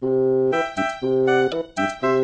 Thank you.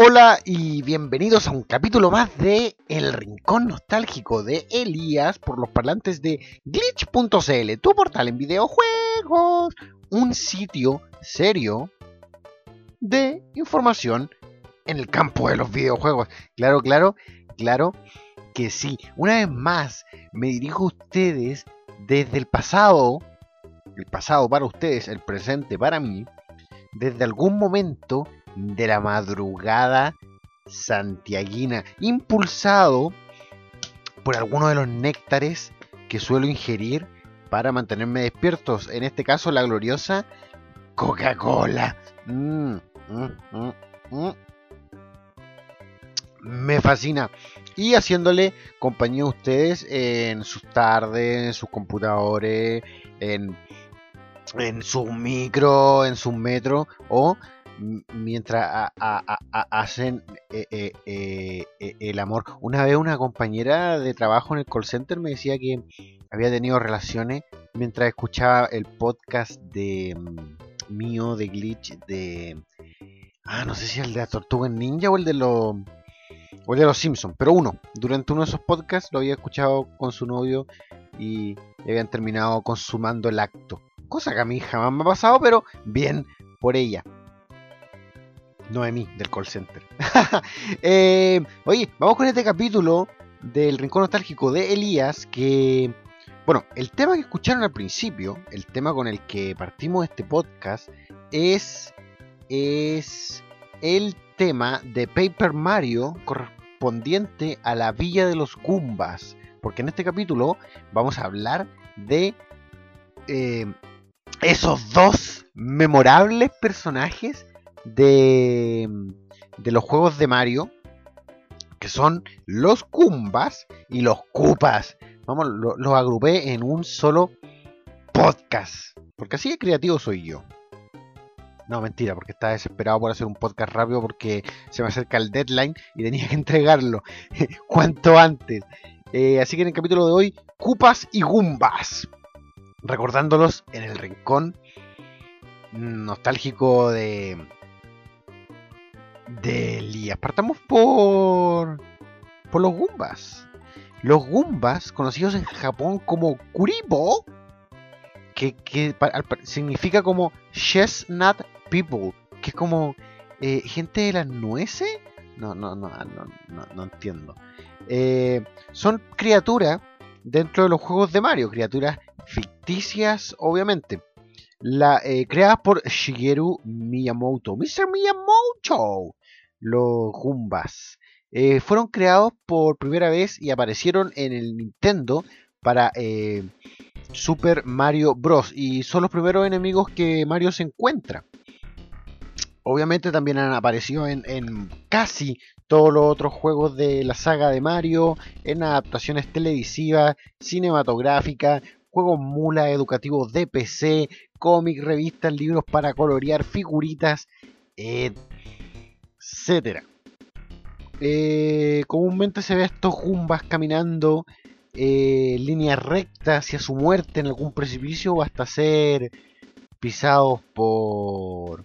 Hola y bienvenidos a un capítulo más de El Rincón Nostálgico de Elías por los parlantes de glitch.cl, tu portal en videojuegos, un sitio serio de información en el campo de los videojuegos. Claro, claro, claro que sí. Una vez más me dirijo a ustedes desde el pasado, el pasado para ustedes, el presente para mí, desde algún momento de la madrugada santiaguina, impulsado por alguno de los néctares que suelo ingerir para mantenerme despiertos. En este caso, la gloriosa Coca-Cola. Mm, Me fascina. Y haciéndole compañía a ustedes en sus tardes, en sus computadores, en, en sus micro, en sus metro o mientras hacen eh, eh, eh, el amor. Una vez una compañera de trabajo en el call center me decía que había tenido relaciones mientras escuchaba el podcast de mm, mío de Glitch de ah no sé si el de la Tortuga Ninja o el de los o el de los Simpsons, pero uno. Durante uno de esos podcasts lo había escuchado con su novio y habían terminado consumando el acto. Cosa que a mí jamás me ha pasado, pero bien por ella. Noemí del call center. Eh, oye, vamos con este capítulo del Rincón Nostálgico de Elías que... Bueno, el tema que escucharon al principio, el tema con el que partimos este podcast, es, es el tema de Paper Mario correspondiente a la Villa de los Goombas. Porque en este capítulo vamos a hablar de eh, esos dos memorables personajes de, de los juegos de Mario, que son los Kumbas y los Koopas. Vamos, los agrupé en un solo podcast. Porque así de creativo soy yo. No, mentira, porque estaba desesperado por hacer un podcast rápido porque se me acerca el deadline y tenía que entregarlo cuanto antes. Eh, así que en el capítulo de hoy, Cupas y Gumbas. Recordándolos en el rincón nostálgico de, de Elías. Partamos por, por los Goombas. Los Goombas, conocidos en Japón como Kuribo, que, significa como Chestnut People, que es como eh, gente de las nueces. No, no, no, no, no, entiendo. Eh, son criaturas dentro de los juegos de Mario, criaturas ficticias, obviamente eh, creadas por Shigeru Miyamoto. Mr. Miyamoto. Los Goombas. Eh, fueron creados por primera vez y aparecieron en el Nintendo para Super Mario Bros. Y son los primeros enemigos que Mario se encuentra. Obviamente también han aparecido en, casi todos los otros juegos de la saga de Mario, en adaptaciones televisivas, cinematográficas, juegos mula educativos de PC, cómics, revistas, libros para colorear, figuritas, etcétera. Eh, comúnmente se ve a estos Jumbas caminando eh, en línea recta hacia su muerte en algún precipicio o hasta ser pisados por,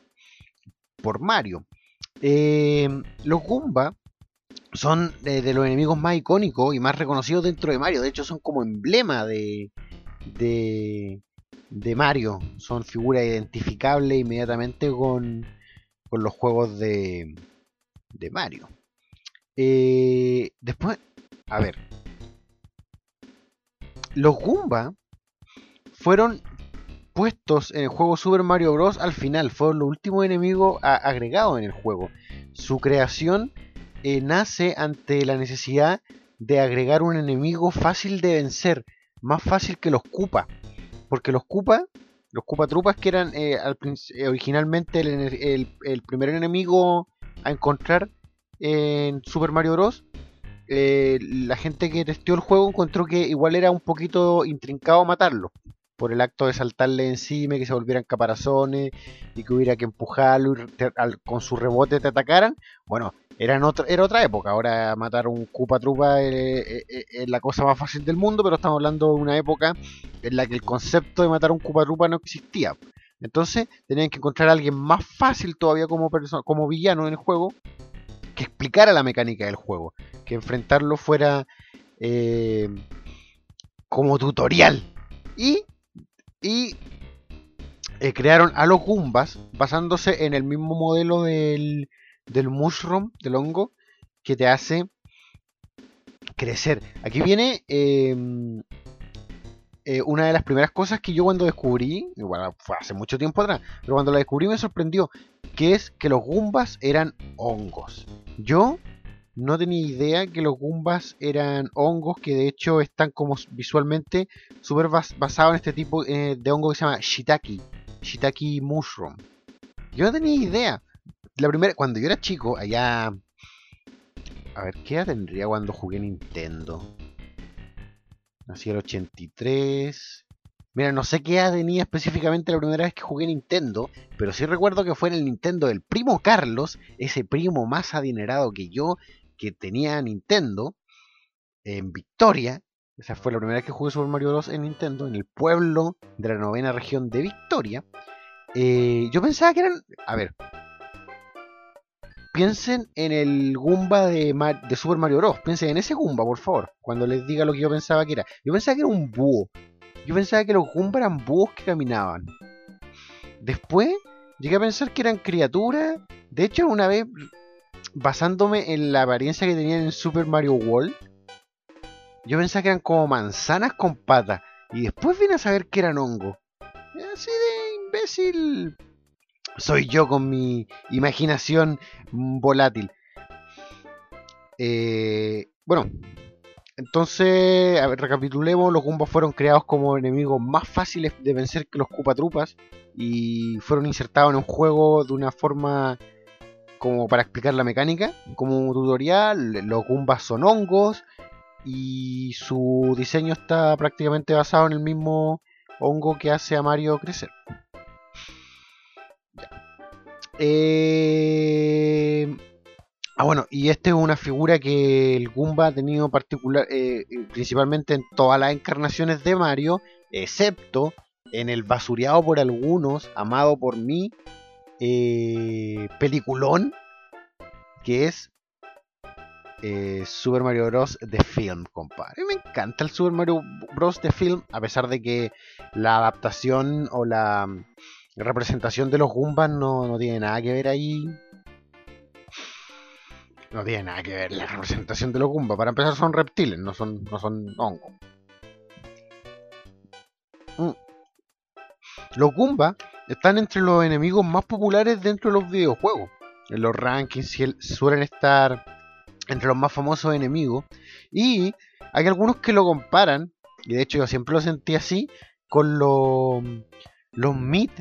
por Mario. Eh, los Goomba son de los enemigos más icónicos y más reconocidos dentro de Mario. De hecho, son como emblema de, de, de Mario. Son figuras identificables inmediatamente con, con los juegos de, de Mario. Eh, después, a ver. Los Goomba fueron puestos en el juego Super Mario Bros. al final. Fueron los últimos enemigos agregados en el juego. Su creación eh, nace ante la necesidad de agregar un enemigo fácil de vencer. Más fácil que los Koopa. Porque los Koopa, los Koopa Trupas que eran eh, originalmente el primer enemigo a encontrar en Super Mario Bros. Eh, la gente que testeó el juego encontró que igual era un poquito intrincado matarlo. Por el acto de saltarle encima, que se volvieran caparazones y que hubiera que empujarlo y con su rebote te atacaran. Bueno, era, era otra época. Ahora matar un Koopa Trupa es, la cosa más fácil del mundo, pero estamos hablando de una época en la que el concepto de matar un Koopa Trupa no existía. Entonces tenían que encontrar a alguien más fácil todavía como, como villano en el juego que explicara la mecánica del juego, que enfrentarlo fuera eh, como tutorial. Y, y eh, crearon a los Goombas basándose en el mismo modelo del, del mushroom, del hongo, que te hace crecer. Aquí viene em, eh, una de las primeras cosas que yo cuando descubrí, igual fue hace mucho tiempo atrás, pero cuando la descubrí me sorprendió, que es que los Goombas eran hongos. Yo no tenía idea que los Goombas eran hongos, que de hecho están como visualmente súper basados en este tipo eh, de hongo que se llama Shiitake, Shiitake Mushroom. Yo no tenía idea. La primera, cuando yo era chico, allá... A ver, ¿qué edad tendría cuando jugué Nintendo? Nací el 83. Mira, no sé qué edad tenía específicamente la primera vez que jugué Nintendo, pero sí recuerdo que fue en el Nintendo del primo Carlos, ese primo más adinerado que yo, que tenía Nintendo, en Victoria. Esa fue la primera vez que jugué Super Mario Bros. en Nintendo, en el pueblo de la novena región de Victoria. Eh, yo pensaba que eran. A ver, piensen en el Goomba de, de, Super Mario Bros. Piensen en ese Goomba, por favor. Cuando les diga lo que yo pensaba que era. Yo pensaba que era un búho. Yo pensaba que los Goomba eran búhos que caminaban. Después llegué a pensar que eran criaturas. De hecho, una vez, basándome en la apariencia que tenían en Super Mario World, yo pensaba que eran como manzanas con patas. Y después vine a saber que eran hongos. Así de imbécil soy yo con mi imaginación volátil. Eh, bueno, entonces, a ver, recapitulemos, los Goombas fueron creados como enemigos más fáciles de vencer que los Trupas y fueron insertados en un juego de una forma como para explicar la mecánica, como tutorial, los Goombas son hongos y su diseño está prácticamente basado en el mismo hongo que hace a Mario crecer. Eh... Ah, bueno, y esta es una figura que el Goomba ha tenido particular, eh, eh, principalmente en todas las encarnaciones de Mario, excepto en el basureado por algunos, amado por mí, eh, peliculón, que es Super Mario Bros. The Film, compadre. Me encanta el Super Mario Bros. The Film, a pesar de que la adaptación o la representación de los Goombas no, no tiene nada que ver ahí. No tiene nada que ver la representación de los Goombas. Para empezar son reptiles, no son, no son hongos. Mm. Los Goombas están entre los enemigos más populares dentro de los videojuegos. En los rankings suelen estar entre los más famosos enemigos. Y hay algunos que lo comparan, y de hecho yo siempre lo sentí así, con los, los Meat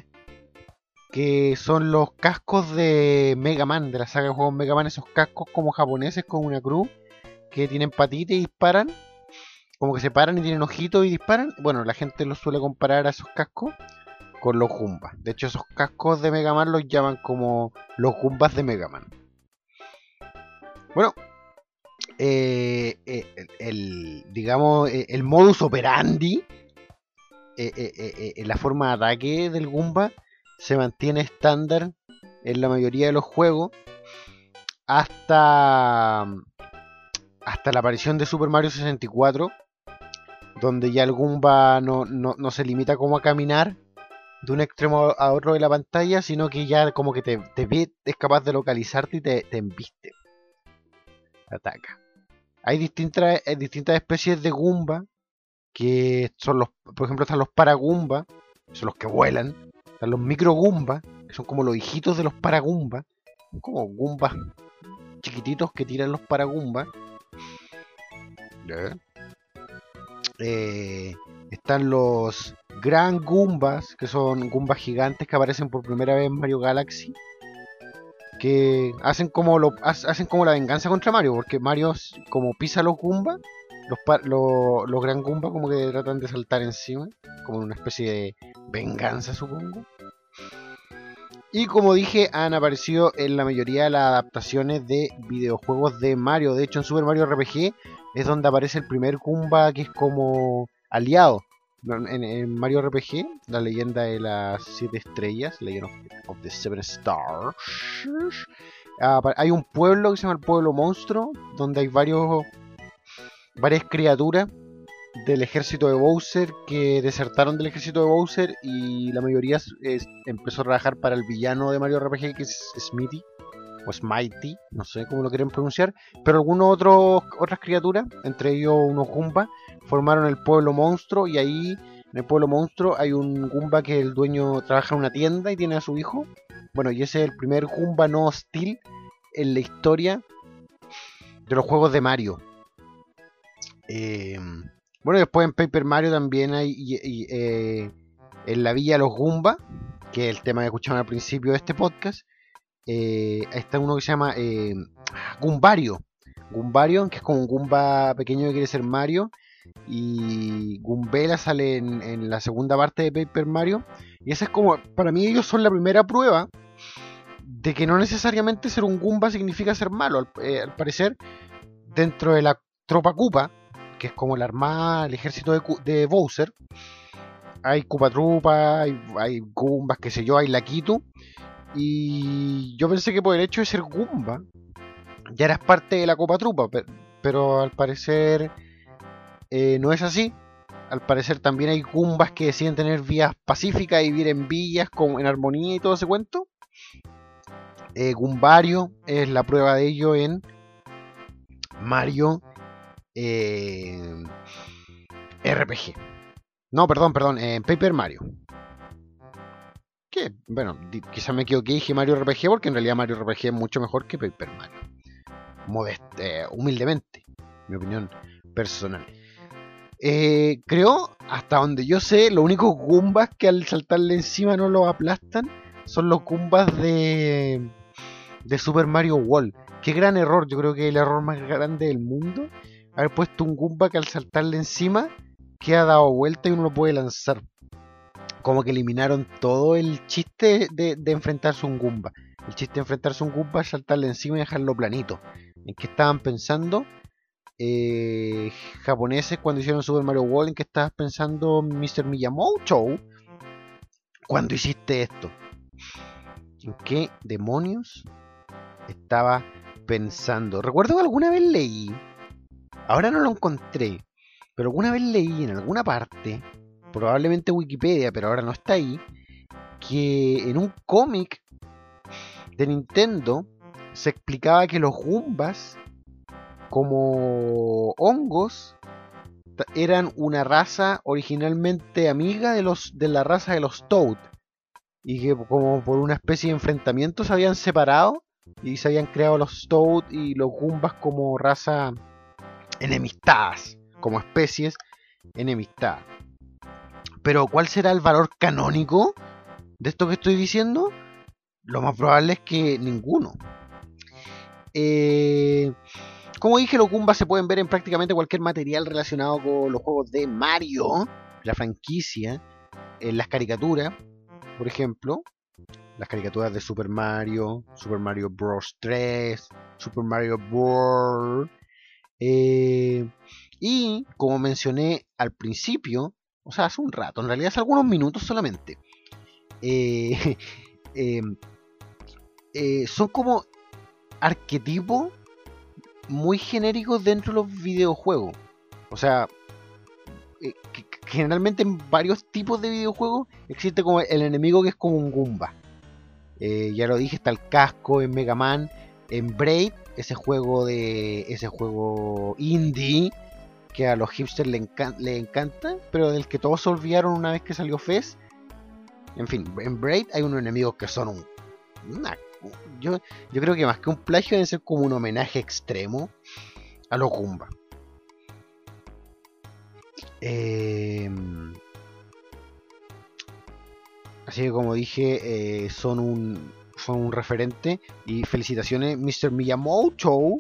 que son los cascos de Mega Man, de la saga de juegos Mega Man, esos cascos como japoneses con una cruz que tienen patitas y disparan, como que se paran y tienen ojitos y disparan. Bueno, la gente los suele comparar a esos cascos con los Goombas. De hecho, esos cascos de Mega Man los llaman como los Goombas de Mega Man. Bueno, eh, eh, el, digamos, eh, el modus operandi, la forma de ataque del Goomba se mantiene estándar en la mayoría de los juegos hasta hasta la aparición de Super Mario 64 donde ya el Goomba no, se limita como a caminar de un extremo a otro de la pantalla, sino que ya como que te, ve, es capaz de localizarte y te, te embiste. Ataca. Hay distintas, eh, distintas especies de Goomba, que son los, por ejemplo, están los Paragumba, son los que vuelan, los micro Goomba, que son como los hijitos de los Paragumba. Como Goombas chiquititos que tiran los Paragumba. Eh, están los Gran Goombas, que son Goombas gigantes que aparecen por primera vez en Mario Galaxy. Que hacen como, lo, hacen como la venganza contra Mario, porque Mario, como pisa los Goombas, los, los, los Gran Goombas como que tratan de saltar encima, como una especie de venganza, supongo. Y como dije, han aparecido en la mayoría de las adaptaciones de videojuegos de Mario. De hecho, en Super Mario RPG es donde aparece el primer Goomba que es como aliado. En, Mario RPG, la leyenda de las siete estrellas, Legend of, the Seven Stars, hay un pueblo que se llama el pueblo monstruo, donde hay varios varias criaturas del ejército de Bowser que desertaron del ejército de Bowser y la mayoría empezó a trabajar para el villano de Mario RPG que es Smithy o Smitey, no sé cómo lo quieren pronunciar, pero algunos otros otras criaturas, entre ellos unos Goomba, formaron el pueblo monstruo y ahí en el pueblo monstruo hay un Goomba que el dueño trabaja en una tienda y tiene a su hijo. Bueno, y ese es el primer Goomba no hostil en la historia de los juegos de Mario. Eh, bueno, después en Paper Mario también hay eh, en la villa los Goomba, que es el tema que escucharon al principio de este podcast. Eh, está uno que se llama eh. Goombario, que es como un Goomba pequeño que quiere ser Mario. Y Goombela sale en, la segunda parte de Paper Mario. Y esa es como, para mí ellos son la primera prueba de que no necesariamente ser un Goomba significa ser malo. Al, eh, parecer, dentro de la tropa Koopa, que es como la armada, el ejército de, Bowser. Hay Trupa, hay, hay Goombas, qué sé yo, hay Lakitu. Y yo pensé que por el hecho de ser Goomba, ya eras parte de la Copa Trupa, pero, al parecer eh, no es así. Al parecer también hay Goombas que deciden tener vías pacíficas y vivir en villas con, en armonía y todo ese cuento. Eh, Goombario es la prueba de ello en Mario eh, RPG. No, perdón, perdón, en Paper Mario. Bueno, quizás me equivoqué y dije Mario RPG porque en realidad Mario RPG es mucho mejor que Paper Mario. Modeste, humildemente, mi opinión personal. Eh, creo, hasta donde yo sé, los únicos Goombas que al saltarle encima no lo aplastan son los Goombas de, de Super Mario World. Qué gran error, yo creo que el error más grande del mundo haber puesto un Goomba que al saltarle encima queda dado vuelta y uno lo puede lanzar. Como que eliminaron todo el chiste de, enfrentarse a un Goomba. El chiste de enfrentarse a un Goomba es saltarle encima y dejarlo planito. ¿En qué estaban pensando? Eh, japoneses cuando hicieron Super Mario World, ¿en qué estabas pensando Mr. Miyamoto? Cuando hiciste esto. ¿En qué demonios estaba pensando? Recuerdo que alguna vez leí Ahora no lo encontré, pero alguna vez leí en alguna parte, probablemente Wikipedia, pero ahora no está ahí, que en un cómic de Nintendo se explicaba que los Goombas, como hongos, eran una raza originalmente amiga de los de la raza de los Toad y que como por una especie de enfrentamiento se habían separado y se habían creado los Toad y los Goombas como raza enemistadas, como especies enemistadas. Pero ¿cuál será el valor canónico de esto que estoy diciendo? lo más probable es que ninguno. Eh, como dije, los Goombas se pueden ver en prácticamente cualquier material relacionado con los juegos de Mario, la franquicia, en las caricaturas, por ejemplo, las caricaturas de Super Mario, Super Mario Bros. 3, Super Mario World. Eh, y como mencioné al principio, o sea, hace un rato, en realidad hace algunos minutos solamente, eh, em, eh, son como arquetipos muy genéricos dentro de los videojuegos. O sea, eh, generalmente en varios tipos de videojuegos existe como el enemigo que es como un Goomba. Eh, ya lo dije, está el casco en Mega Man, en Braid, ese juego de ese juego indie que a los hipsters le, encanta, pero del que todos se olvidaron una vez que salió Fez. En fin, en Braid hay unos enemigos que son un, yo, yo creo que más que un plagio debe ser como un homenaje extremo a los Goomba. Em, así que como dije, eh, son, un, son un referente. Y felicitaciones Mr. Miyamoto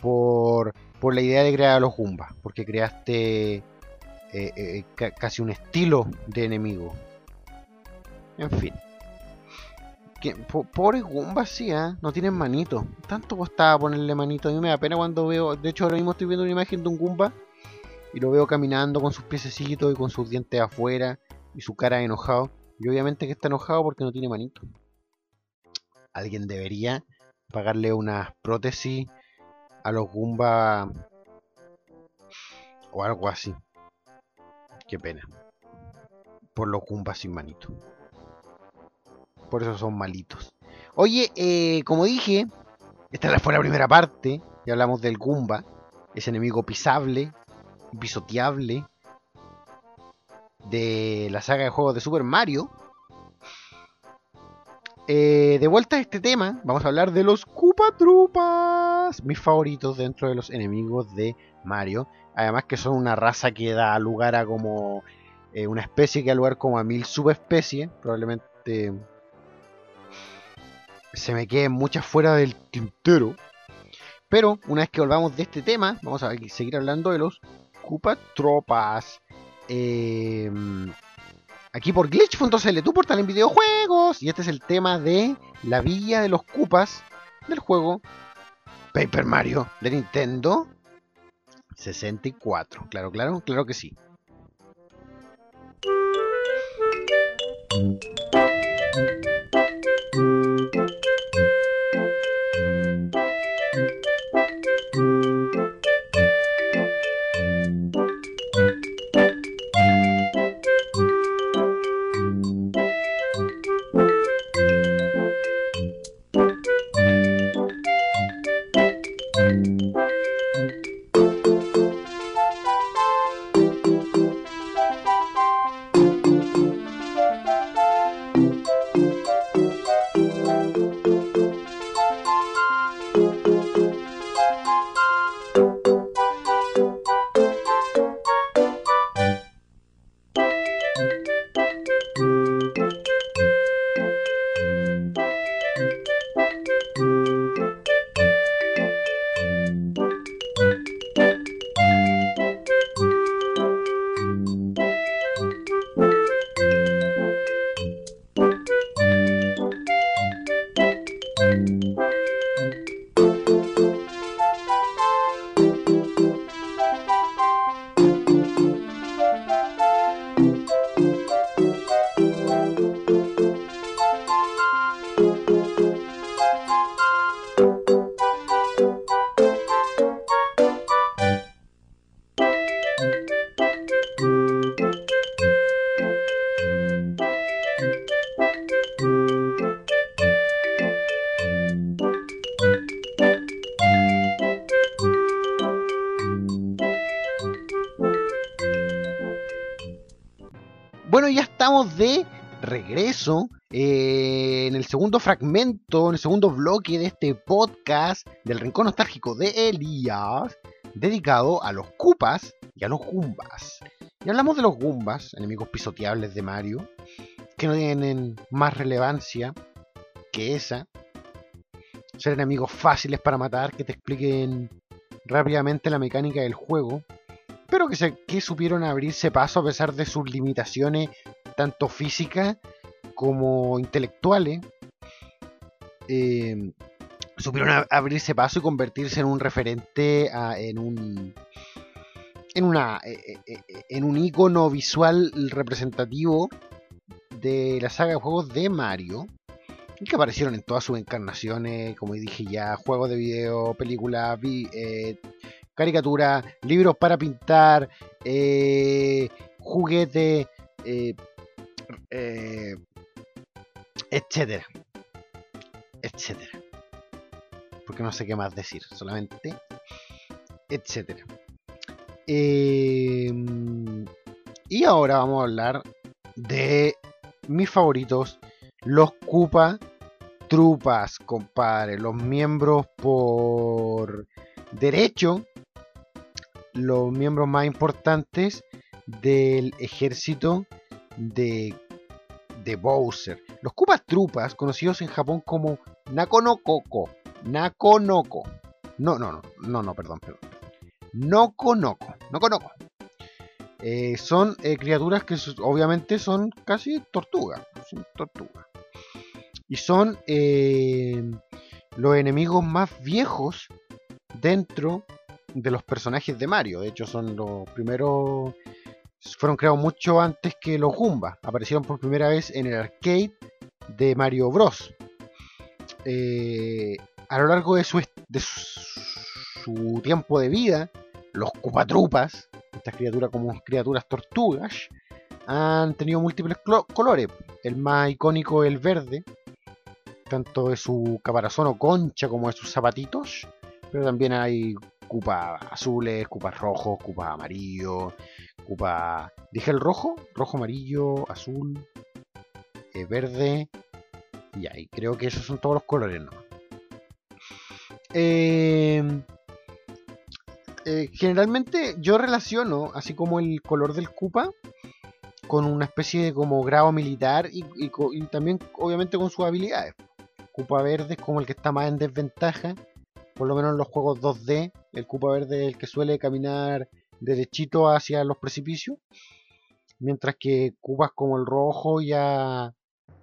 por, por la idea de crear a los Goomba. Porque creaste eh, eh, casi un estilo de enemigo. En fin pobre Goomba, sí, ¿eh? no tienen manito. Tanto costaba ponerle manito. A mí me da pena cuando veo. De hecho, ahora mismo estoy viendo una imagen de un Goomba y lo veo caminando con sus piececitos y con sus dientes afuera y su cara enojado. Y obviamente que está enojado porque no tiene manito. Alguien debería pagarle unas prótesis a los Goomba o algo así. Qué pena. Por los Goombas sin manito por eso son malitos. Oye, eh, como dije, esta fue la primera parte. Y hablamos del Goomba, ese enemigo pisable, pisoteable de la saga de juegos de Super Mario. Eh, de vuelta a este tema, vamos a hablar de los Koopa mis favoritos dentro de los enemigos de Mario. Además que son una raza que da lugar a como eh, una especie que da lugar como a mil subespecies, probablemente se me queden muchas fuera del tintero. Pero una vez que volvamos de este tema, vamos a seguir hablando de los Koopa. Em, aquí por glitch.cl, tu portal en videojuegos. Y este es el tema de la villa de los Koopas del juego Paper Mario de Nintendo 64. Claro, claro, claro que sí. De regreso eh, en el segundo fragmento, en el segundo bloque de este podcast del Rincón Nostálgico de Elías, dedicado a los Cupas y a los Gumbas. Y hablamos de los Gumbas, enemigos pisoteables de Mario, que no tienen más relevancia que esa. Ser enemigos fáciles para matar, que te expliquen rápidamente la mecánica del juego. Pero que, se, que supieron abrirse paso a pesar de sus limitaciones, tanto físicas como intelectuales. Eh, supieron abrirse paso y convertirse en un referente, en un en una eh, eh, en un icono visual representativo de la saga de juegos de Mario que aparecieron en todas sus encarnaciones, como dije ya, juegos de video, películas, eh, caricaturas, libros para pintar, eh, juguetes, eh, etcétera, etcétera. Porque no sé qué más decir, solamente etcétera. y ahora vamos a hablar de mis favoritos los Cupa Trupas, compadre. Los miembros por derecho. Los miembros más importantes del ejército de, de Bowser. Los Cupas Trupas, conocidos en Japón como Nakonokoko. Nakonoko. No, no, no, no, no, perdón, perdón. Nokonoko. Nokonoko. Eh, son eh, criaturas que obviamente son casi tortugas. Son tortugas y son eh, los enemigos más viejos dentro de los personajes de Mario. De hecho, son los primeros. Fueron creados mucho antes que los Goomba. Aparecieron por primera vez en el arcade de Mario Bros. Eh, a lo largo de su, de su, tiempo de vida, los Cupatrupas, estas criaturas como criaturas tortugas, han tenido múltiples colores. El más icónico es el verde, tanto de su caparazón o concha como de sus zapatitos, pero también hay cupas azules, cupas rojos, cupas amarillos, cupa... Dije el rojo, rojo, amarillo, azul, eh, verde, y ahí creo que esos son todos los colores, ¿no? Em, eh, generalmente yo relaciono, así como el color del cupa, con una especie de como grado militar y, y también obviamente con sus habilidades. Cupa verde es como el que está más en desventaja, por lo menos en los juegos 2D. El Cupa verde es el que suele caminar derechito hacia los precipicios, mientras que Cupas como el rojo ya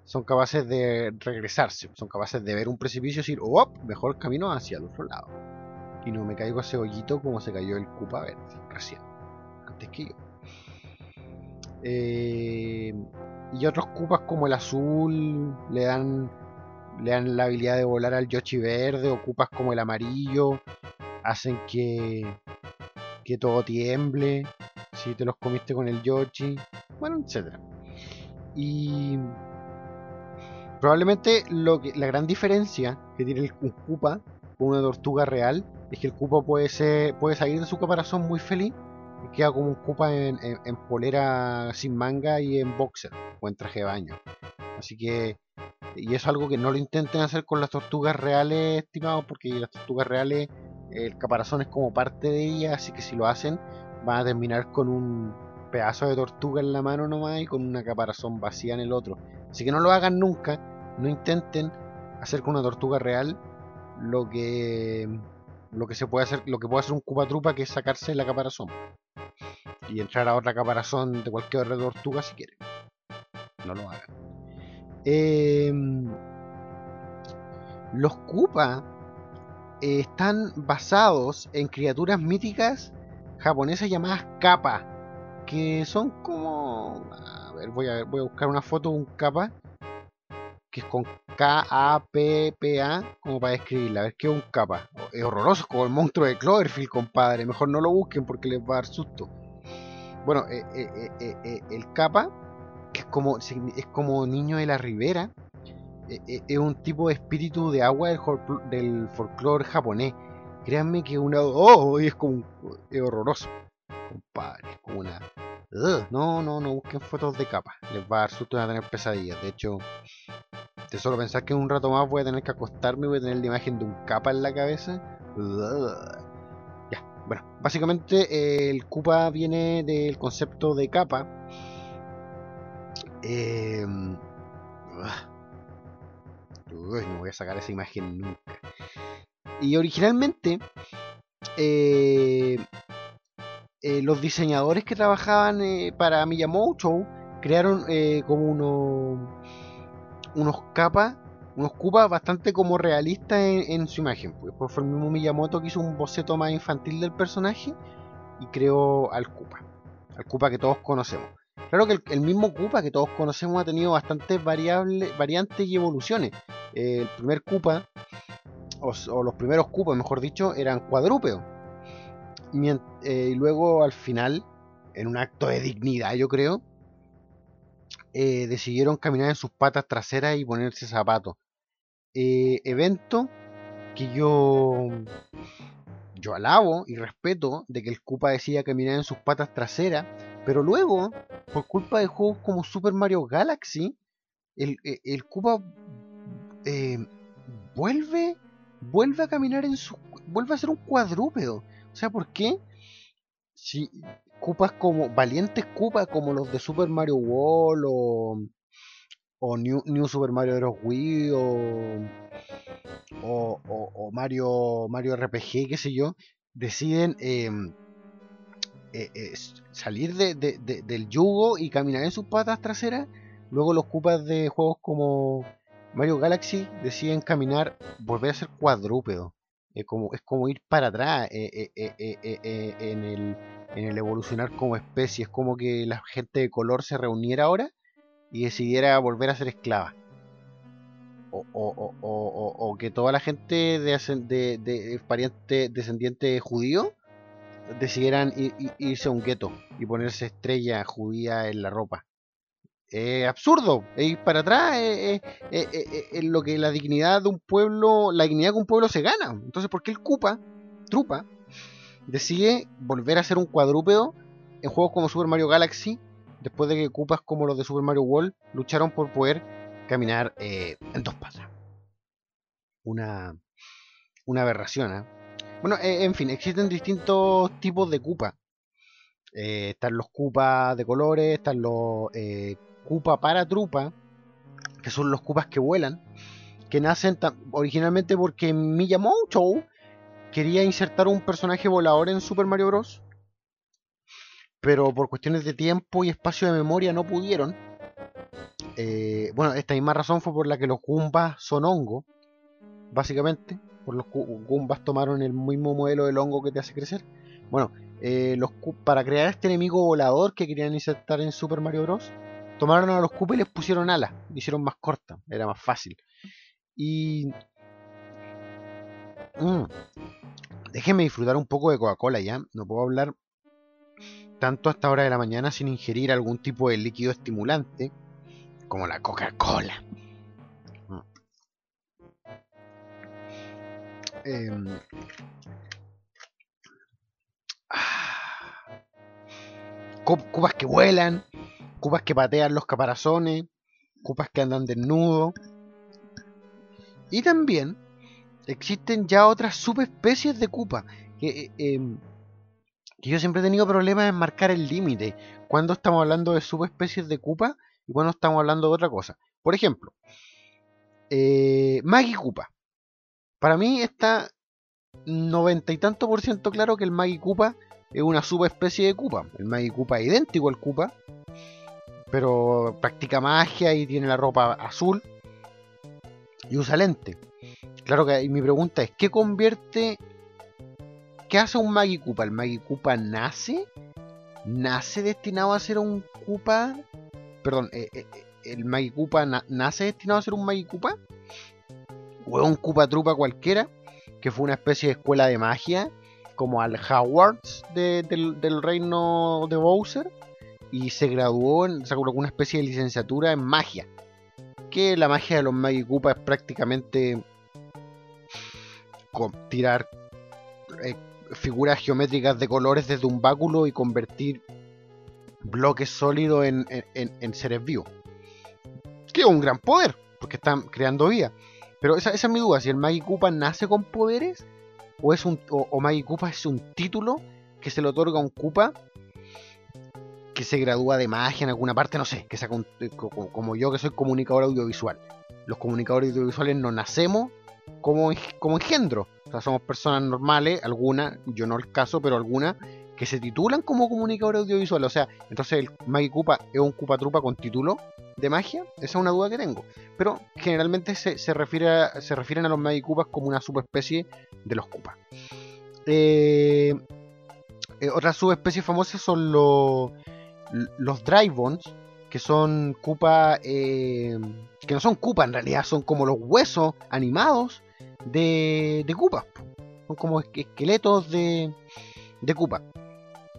son capaces de regresarse, son capaces de ver un precipicio y decir, oh, mejor camino hacia el otro lado. Y no me caigo ese hoyito como se cayó el Cupa verde recién, antes que yo. Eh, y otros Cupas como el azul le dan le dan la habilidad de volar al Yoshi verde, ocupas como el amarillo, hacen que, que todo tiemble, si te los comiste con el Yoshi, bueno, etc. Y probablemente lo que, la gran diferencia que tiene el, Koopa con una tortuga real es que el Koopa puede, ser, puede salir de su caparazón muy feliz y queda como un Koopa en, en polera sin manga y en boxer o en traje de baño. Así que y es algo que no lo intenten hacer con las tortugas reales, estimados, porque las tortugas reales, el caparazón es como parte de ellas, así que si lo hacen, van a terminar con un pedazo de tortuga en la mano nomás y con una caparazón vacía en el otro. Así que no lo hagan nunca, no intenten hacer con una tortuga real lo que lo que se puede hacer, lo que puede hacer un cupatrupa que es sacarse la caparazón y entrar a otra caparazón de cualquier otra tortuga si quieren. No lo hagan. Em, los Koopa eh, están basados en criaturas míticas japonesas llamadas Kappa, que son como... A ver, voy a, buscar una foto de un Kappa, que es con K-A-P-P-A, como para describirla. A ver, ¿qué es un Kappa? Es horroroso, como el monstruo de Cloverfield, compadre. Mejor no lo busquen porque les va a dar susto. Bueno, eh, eh, el Kappa como, es como niño de la ribera. E, e, es un tipo de espíritu de agua del, folclore japonés. Créanme que una. ¡Oh! Es como. Es horroroso. Compadre, es como una. no, no, no busquen fotos de capa. Les va a dar susto a tener pesadillas. De hecho, de solo pensar que un rato más voy a tener que acostarme voy a tener la imagen de un capa en la cabeza. Ya, bueno, básicamente el Koopa viene del concepto de capa Em, Uy, no voy a sacar esa imagen nunca. Y originalmente, eh, eh, los diseñadores que trabajaban eh, para Miyamoto crearon como unos, unos capas, unos cupas bastante como realistas en, su imagen. Pues después fue el mismo Miyamoto que hizo un boceto más infantil del personaje y creó al Koopa, al Koopa que todos conocemos. Claro que el, mismo Koopa que todos conocemos ha tenido bastantes variables, variantes y evoluciones. el primer Koopa o, los primeros cupos, mejor dicho, eran cuadrúpedos. Eh, y luego al final, en un acto de dignidad, yo creo, eh, decidieron caminar en sus patas traseras y ponerse zapatos. Eh, evento que yo yo alabo y respeto de que el Koopa decía caminar en sus patas traseras, pero luego, por culpa de juegos como Super Mario Galaxy, el, el, el Koopa vuelve vuelve a caminar en su. vuelve a ser un cuadrúpedo. O sea, ¿por qué? Si cupas como. valientes cupas como los de Super Mario World o. o New, Super Mario Bros. Wii o, o, o, Mario, Mario RPG, qué sé yo, deciden em, eh, eh, salir de, del yugo y caminar en sus patas traseras. Luego los cupas de juegos como Mario Galaxy deciden caminar, volver a ser cuadrúpedo. Es como, ir para atrás eh, en, el, evolucionar como especie. Es como que la gente de color se reuniera ahora y decidiera volver a ser esclava. O, o, que toda la gente de pariente descendiente judío decidieran irse a un gueto y ponerse estrella judía en la ropa es absurdo, es ir para atrás, es, lo que la dignidad de un pueblo, la dignidad que un pueblo se gana. Entonces, ¿por qué el Koopa, Trupa, decide volver a ser un cuadrúpedo en juegos como Super Mario Galaxy, después de que Koopas como los de Super Mario World lucharon por poder caminar eh, en dos patas? Una, una aberración, ¿eh? Bueno, eh, en fin, existen distintos tipos de Koopa. están los Koopas de colores, están los Koopa para Trupa, que son los Koopas que vuelan, que nacen originalmente porque Miyamoto quería insertar un personaje volador en Super Mario Bros. Pero por cuestiones de tiempo y espacio de memoria no pudieron. Eh, bueno, esta misma razón fue por la que los Goombas son hongo, básicamente. Por los Goombas tomaron el mismo modelo del hongo que te hace crecer. Bueno, eh, los, para crear este enemigo volador que querían insertar en Super Mario Bros tomaron a los cupes y les pusieron alas, hicieron más corta, era más fácil. Y... Mm, déjenme disfrutar un poco de Coca-Cola ya, no puedo hablar tanto hasta hora de la mañana sin ingerir algún tipo de líquido estimulante, como la Coca-Cola. Em, cupas que vuelan, cupas que patean los caparazones, cupas que andan desnudos. Y también existen ya otras subespecies de cupa que, eh, em, que yo siempre he tenido problemas en marcar el límite cuando estamos hablando de subespecies de cupa y cuando estamos hablando de otra cosa. Por ejemplo, eh, Maggie Koopa. Para mí está noventa y tanto por ciento claro que el Koopa es una subespecie de Koopa. El Koopa es idéntico al Koopa, pero practica magia y tiene la ropa azul y usa lente. Claro que mi pregunta es, ¿qué convierte... ¿Qué hace un Magi Koopa? ¿El Magi Koopa nace? ¿Nace destinado a ser un Koopa? Perdón, eh, eh, eh, ¿el Magi Koopa nace destinado a ser un Magi? ¿O es un Koopa Trupa cualquiera? Que fue una especie de escuela de magia, como al Hogwarts del reino de Bowser y se graduó, en, sacó una especie de licenciatura en magia. Que la magia de los Magikupa es prácticamente tirar eh, figuras geométricas de colores desde un báculo y convertir bloques sólidos en, seres vivos. Que es un gran poder, porque están creando vida. Pero esa, es mi duda, si el Magikupa nace con poderes o es un o, o Magikupa es un título que se le otorga a un Koopa que se gradúa de magia en alguna parte, no sé, que saca eh, como yo que soy comunicador audiovisual. los comunicadores audiovisuales no nacemos como, como engendro. O sea, somos personas normales, algunas, yo no el caso, pero algunas que se titulan como comunicadores audiovisuales. O sea, entonces el Magi Koopa es un Koopa Trupa con título de magia. Esa es una duda que tengo. Pero generalmente se, refiere se refieren a los Magi Koopas como una subespecie de los Koopas. Eh, eh, otras subespecies famosas son los, los Drybons, que son Koopa, eh, que no son Koopa en realidad, son como los huesos animados de, de Koopa. Son como esqueletos de, de.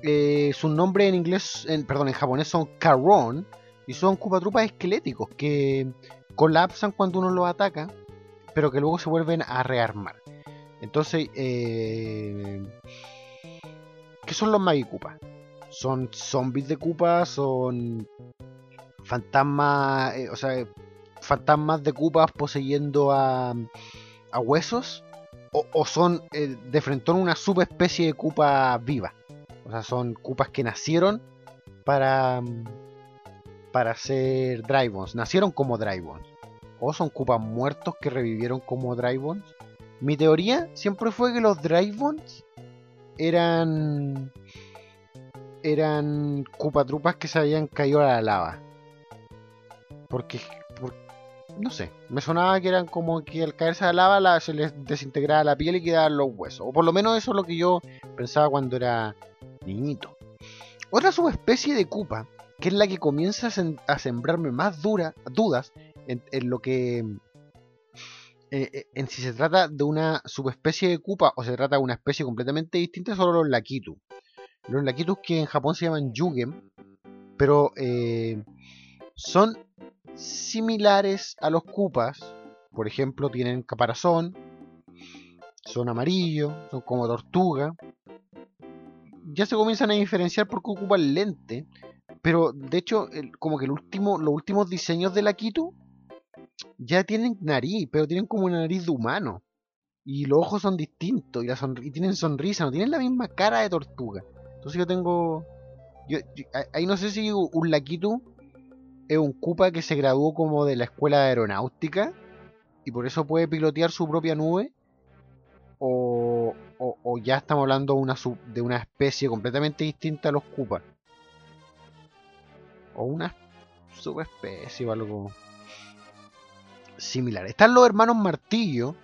Eh, su nombre en inglés, perdón, en japonés son Karon y son Koopa Trupas esqueléticos que colapsan cuando uno los ataca, pero que luego se vuelven a rearmar. Entonces, eh, ¿qué son los Magi Koopa? Son zombies de Koopa, son fantasmas, eh, o sea, fantasmas de Koopas poseyendo a, a huesos, o, son eh, de frente a una subespecie de Koopa viva. Sea, son Koopas que nacieron para, para ser Drybons. Nacieron como Drybons. O son Koopas muertos que revivieron como Drybons. Mi teoría siempre fue que los Drybons eran. eran Trupas que se habían caído a la lava. Porque, no sé, me sonaba que eran como que al caerse a la lava se les desintegraba la piel y quedaban los huesos. O por lo menos eso es lo que yo pensaba cuando era niñito. Otra subespecie de Koopa, que es la que comienza a, sembrarme más dudas en lo que eh, eh, en si se trata de una subespecie de Koopa o se trata de una especie completamente distinta, son los Lakitu. Los Lakitus que en Japón se llaman Yugen, pero eh, son similares a los Koopas. Por ejemplo, tienen caparazón, son amarillos, son como tortuga. Ya se comienzan a diferenciar porque ocupan lente, pero de hecho, como que el último, los últimos diseños de Lakitu ya tienen nariz, pero tienen como una nariz de humano. Y los ojos son distintos y, tienen sonrisa, no tienen la misma cara de tortuga. Entonces yo tengo... Yo, ahí no sé si un Lakitu es un Koopa que se graduó como de la escuela de aeronáutica y por eso puede pilotear su propia nube. O, o, ya estamos hablando de una, especie completamente distinta a los Koopas. O una subespecie o algo similar. Están los hermanos Martillo,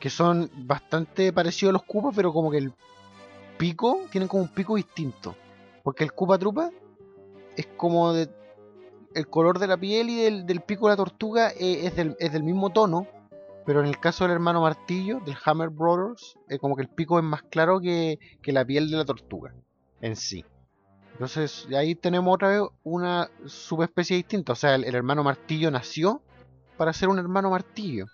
que son bastante parecidos a los Koopas, pero como que el pico, tienen como un pico distinto. Porque el Koopa Trupa es como de, el color de la piel y del, pico de la tortuga eh, es, del, mismo tono, pero en el caso del hermano Martillo, del Hammer Brothers, es como que el pico es más claro que, la piel de la tortuga en sí. Entonces, ahí tenemos otra vez una subespecie distinta. O sea, el hermano Martillo nació para ser un hermano martillo.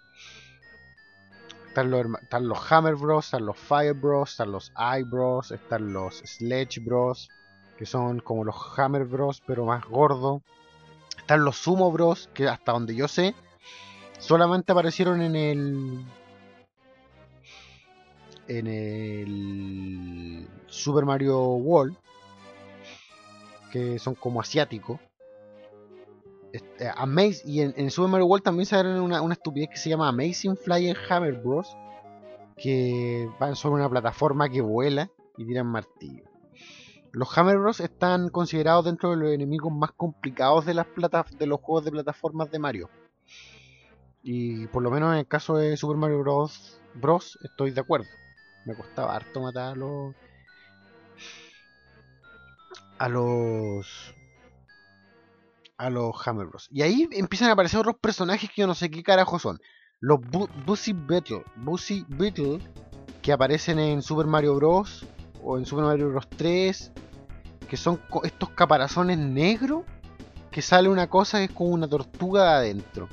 Están los, Hammer Bros, están los Fire Bros, están los Eye Bros, están los Sledge Bros, que son como los Hammer Bros, pero más gordos. Están los Sumo Bros, que hasta donde yo sé, solamente aparecieron en el. En el Super Mario World, que son como asiáticos. Este, y en, Super Mario World también se una, una estupidez que se llama Amazing Flying Hammer Bros. Que van sobre una plataforma que vuela y tiran martillo. Los Hammer Bros están considerados dentro de los enemigos más complicados de, las de los juegos de plataformas de Mario. Y por lo menos en el caso de Super Mario Bros. Bros. estoy de acuerdo. Me costaba harto matar a los. A los a los Hammer Bros. Y ahí empiezan a aparecer otros personajes que yo no sé qué carajo son. Los Busy Beetle, Busy Beetle, que aparecen en Super Mario Bros. o en Super Mario Bros. 3, que son estos caparazones negros, que sale una cosa que es como una tortuga adentro.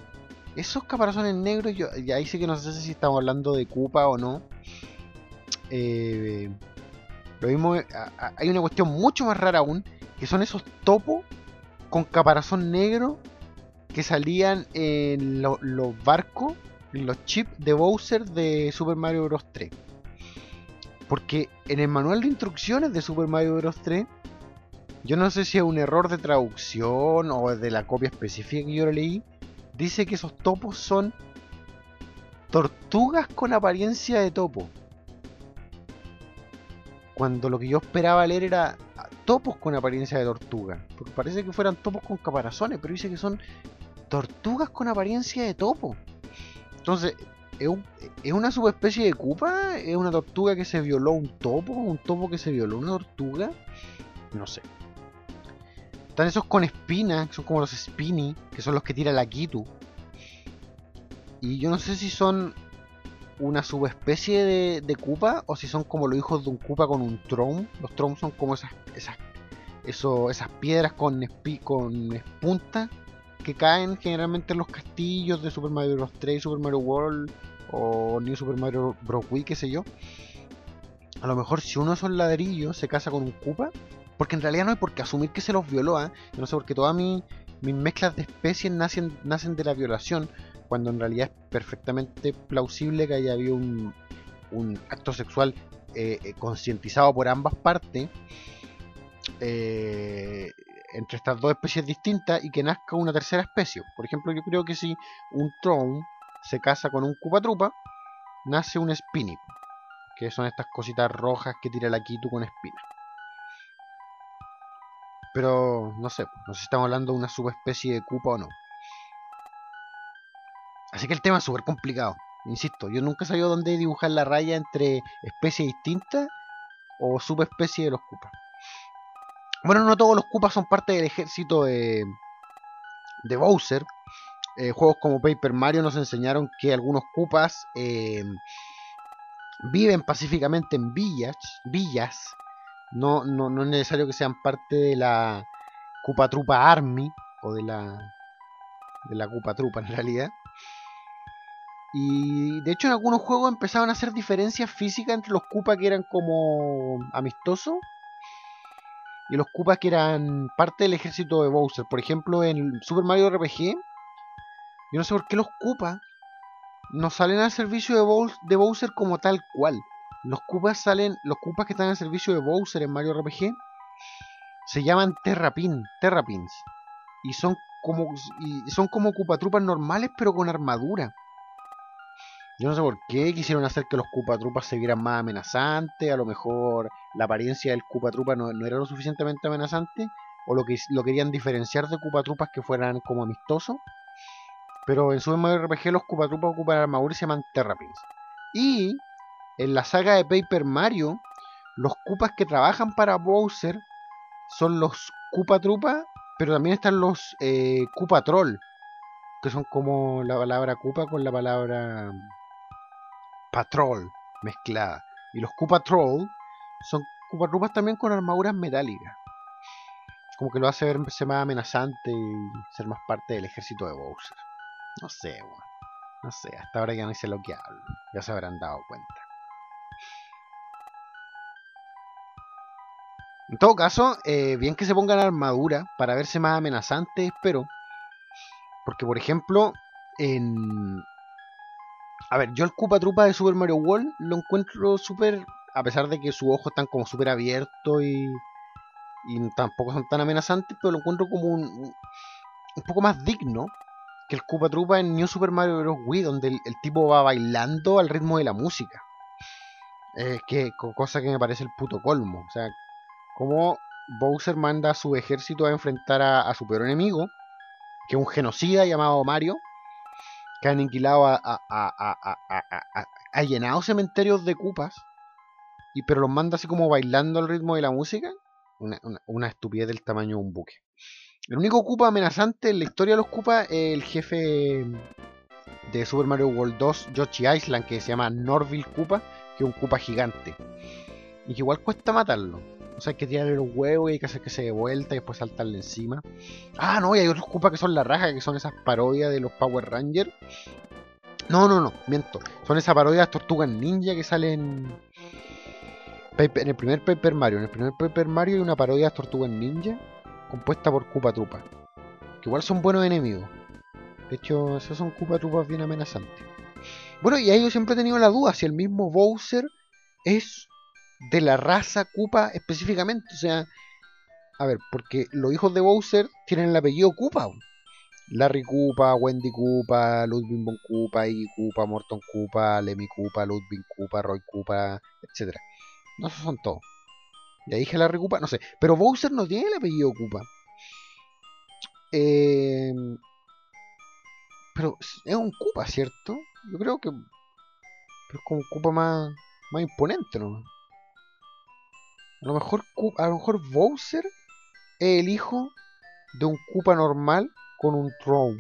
Esos caparazones negros, yo, y ahí sí que no sé si estamos hablando de Koopa o no. Eh, lo mismo, hay una cuestión mucho más rara aún, que son esos topos con caparazón negro que salían en los barcos, en los chips de Bowser de Super Mario Bros. 3. Porque en el manual de instrucciones de Super Mario Bros. 3, yo no sé si es un error de traducción o de la copia específica que yo leí, dice que esos topos son tortugas con apariencia de topo. Cuando lo que yo esperaba leer era topos con apariencia de tortuga. Porque parece que fueran topos con caparazones, pero dice que son tortugas con apariencia de topo. Entonces, ¿es, una subespecie de cupa? ¿Es una tortuga que se violó un topo? ¿Un topo que se violó una tortuga? No sé. Están esos con espinas, que son como los spiny, que son los que tira la Kitu. Y yo no sé si son una subespecie de, de Koopa o si son como los hijos de un Koopa con un Tron. Los Tron son como esas esas, esas piedras con, con punta que caen generalmente en los castillos de Super Mario Bros. 3, Super Mario World o New Super Mario Bros. Wii, qué sé yo. A lo mejor si uno de esos ladrillos se casa con un Koopa, porque en realidad no hay por qué asumir que se los violó, ¿eh? Yo no sé, porque todas mis, mezclas de especies nacen, nacen de la violación cuando en realidad es perfectamente plausible que haya habido un, acto sexual eh, eh, concientizado por ambas partes eh, entre estas dos especies distintas y que nazca una tercera especie. Por ejemplo, yo creo que si un Tron se casa con un Trupa, nace un Spinny, que son estas cositas rojas que tira la Kitu con espina. Pero no sé, no sé si estamos hablando de una subespecie de Koopa o no. Así que el tema es súper complicado. Insisto, yo nunca he dónde dibujar la raya entre especies distintas o subespecies de los Koopas. Bueno, no todos los Koopas son parte del ejército de, de Bowser. Eh, juegos como Paper Mario nos enseñaron que algunos Koopas eh, viven pacíficamente en villas. No, no, no es necesario que sean parte de la Koopa Trupa Army o de la de la Koopa Trupa en realidad. Y de hecho en algunos juegos empezaban a hacer diferencias físicas entre los Koopa que eran como amistosos y los Koopas que eran parte del ejército de Bowser. Por ejemplo, en Super Mario RPG, yo no sé por qué los Koopas no salen al servicio de Bowser como tal cual. Los Koopas salen, los Koopas que están al servicio de Bowser en Mario RPG se llaman Terrapin, Terrapins. Y son como y son como Koopa normales pero con armadura. Yo no sé por qué quisieron hacer que los Trupas se vieran más amenazantes. A lo mejor la apariencia del Koopa no, no era lo suficientemente amenazante. O lo que lo querían diferenciar de Trupas que fueran como amistosos. Pero en su RPG los Trupas ocupan armadura y se llaman Terrapins. Y en la saga de Paper Mario, los Koopas que trabajan para Bowser son los Koopa Trupa, pero también están los eh, Koopa Troll, que son como la palabra Koopa con la palabra Patrol mezclada. Y los Koopa Troll son Koopa Troopas también con armaduras metálicas. Como que lo hace verse más amenazante y ser más parte del ejército de Bowser. No sé, No sé, hasta ahora ya no sé lo que hablo. Ya se habrán dado cuenta. En todo caso, eh, bien que se pongan armadura para verse más amenazante, espero. Porque, por ejemplo, en, a ver, yo el Koopa Trupa de Super Mario World lo encuentro súper. A pesar de que sus ojos están como súper abiertos y, y tampoco son tan amenazantes, pero lo encuentro como un, un poco más digno que el Koopa Trupa en New Super Mario Bros. Wii, donde el, tipo va bailando al ritmo de la música. Eh, que cosa que me parece el puto colmo. O sea, como Bowser manda a su ejército a enfrentar a, a su peor enemigo, que es un genocida llamado Mario, que han aniquilado a, a, llenado cementerios de cupas, y, pero los manda así como bailando al ritmo de la música. Una, estupidez del tamaño de un buque. El único Koopa amenazante en la historia de los Koopas es el jefe de Super Mario World 2, Yoshi Island, que se llama Norville Koopa, que es un Koopa gigante. Y que igual cuesta matarlo. O sea, hay que tirarle los huevos y hay que hacer que se dé vuelta y después saltarle encima. Ah, no, y hay otros Koopa que son la raja, que son esas parodias de los Power Rangers. No, no, no, miento. Son esas parodias tortugas ninja que salen en el primer Paper Mario. En el primer Paper Mario hay una parodia de tortugas ninja compuesta por Koopa Trupa. Que igual son buenos enemigos. De hecho, esos son Koopa Trupas bien amenazantes. Bueno, y ahí yo siempre he tenido la duda si el mismo Bowser es de la raza Koopa específicamente. O sea, a ver, porque los hijos de Bowser tienen el apellido Koopa. Larry Koopa, Wendy Koopa, Ludwig von Koopa, Iggy Koopa, Morton Koopa, Lemmy Koopa, Ludwig Koopa, Roy Koopa, etc. No, son todos. Ya dije Larry Koopa, no sé. Pero Bowser no tiene el apellido Koopa. Eh, pero es un Koopa, ¿cierto? Yo creo que es como un Koopa más, más imponente, ¿no? A lo mejor a lo mejor Bowser es el hijo de un Koopa normal con un Throne.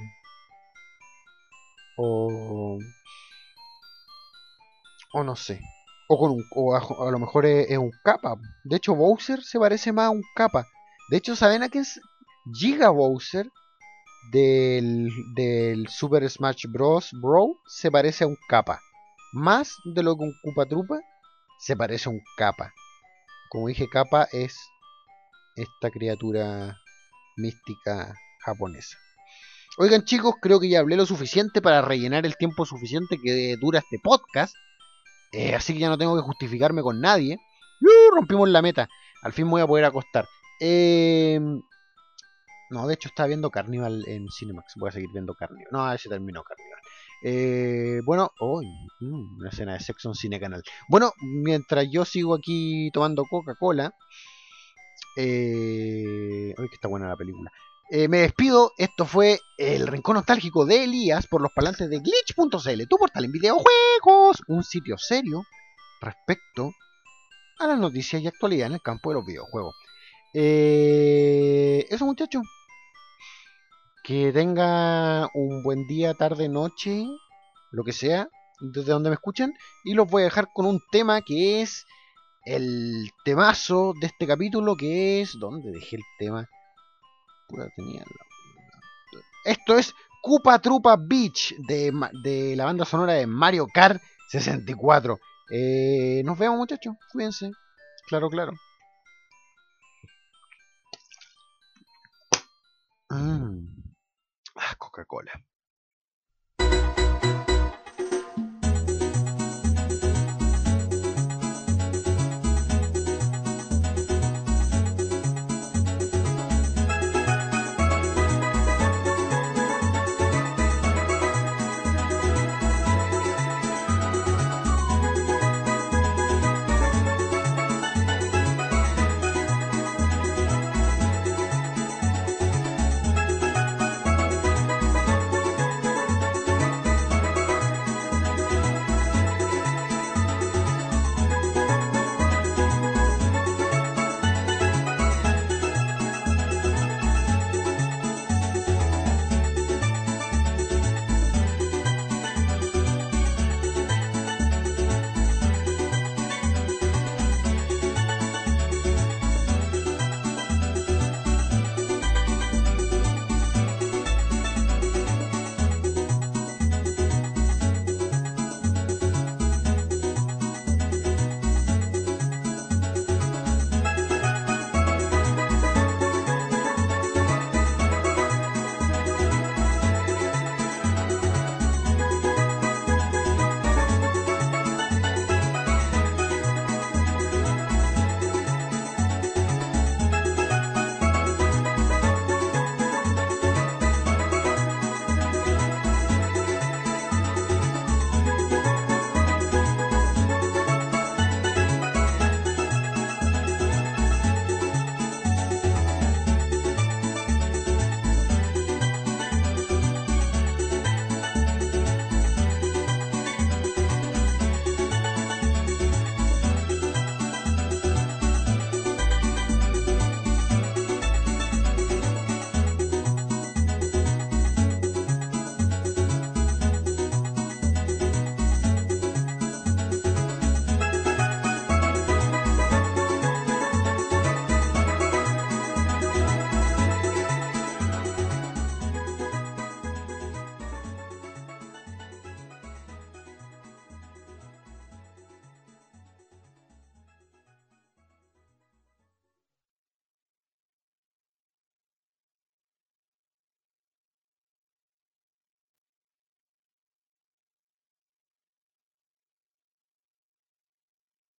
O. O no sé. O, con un, o a, lo mejor es, un capa. De hecho, Bowser se parece más a un capa. De hecho, ¿saben a qué es Giga Bowser? Del, del Super Smash Bros. Bro se parece a un capa. Más de lo que un Koopa Trupa se parece a un capa. Como dije, capa es esta criatura mística japonesa. Oigan chicos, creo que ya hablé lo suficiente para rellenar el tiempo suficiente que dura este podcast. Eh, así que ya no tengo que justificarme con nadie. ¡Uh! rompimos la meta. Al fin voy a poder acostar. Em, no, de hecho estaba viendo Carnival en Cinemax. Voy a seguir viendo Carnival. No, a terminó Carnival. Eh, bueno, oh, una escena de sexo en Cine Canal. Bueno, mientras yo sigo aquí tomando Coca-Cola. Eh, que está buena la película. Eh, me despido. Esto fue el rincón nostálgico de Elías por los palantes de glitch.cl, tu portal en videojuegos. Un sitio serio respecto a las noticias y actualidad en el campo de los videojuegos. Eh, eso, muchachos. Que tenga un buen día, tarde, noche, lo que sea, desde donde me escuchan. Y los voy a dejar con un tema que es el temazo de este capítulo, que es... ¿Dónde dejé el tema? Esto es Cupa Trupa Beach de, la banda sonora de Mario Kart 64. Eh, nos vemos muchachos, cuídense. Claro, claro. Mm. Ah, Coca-Cola.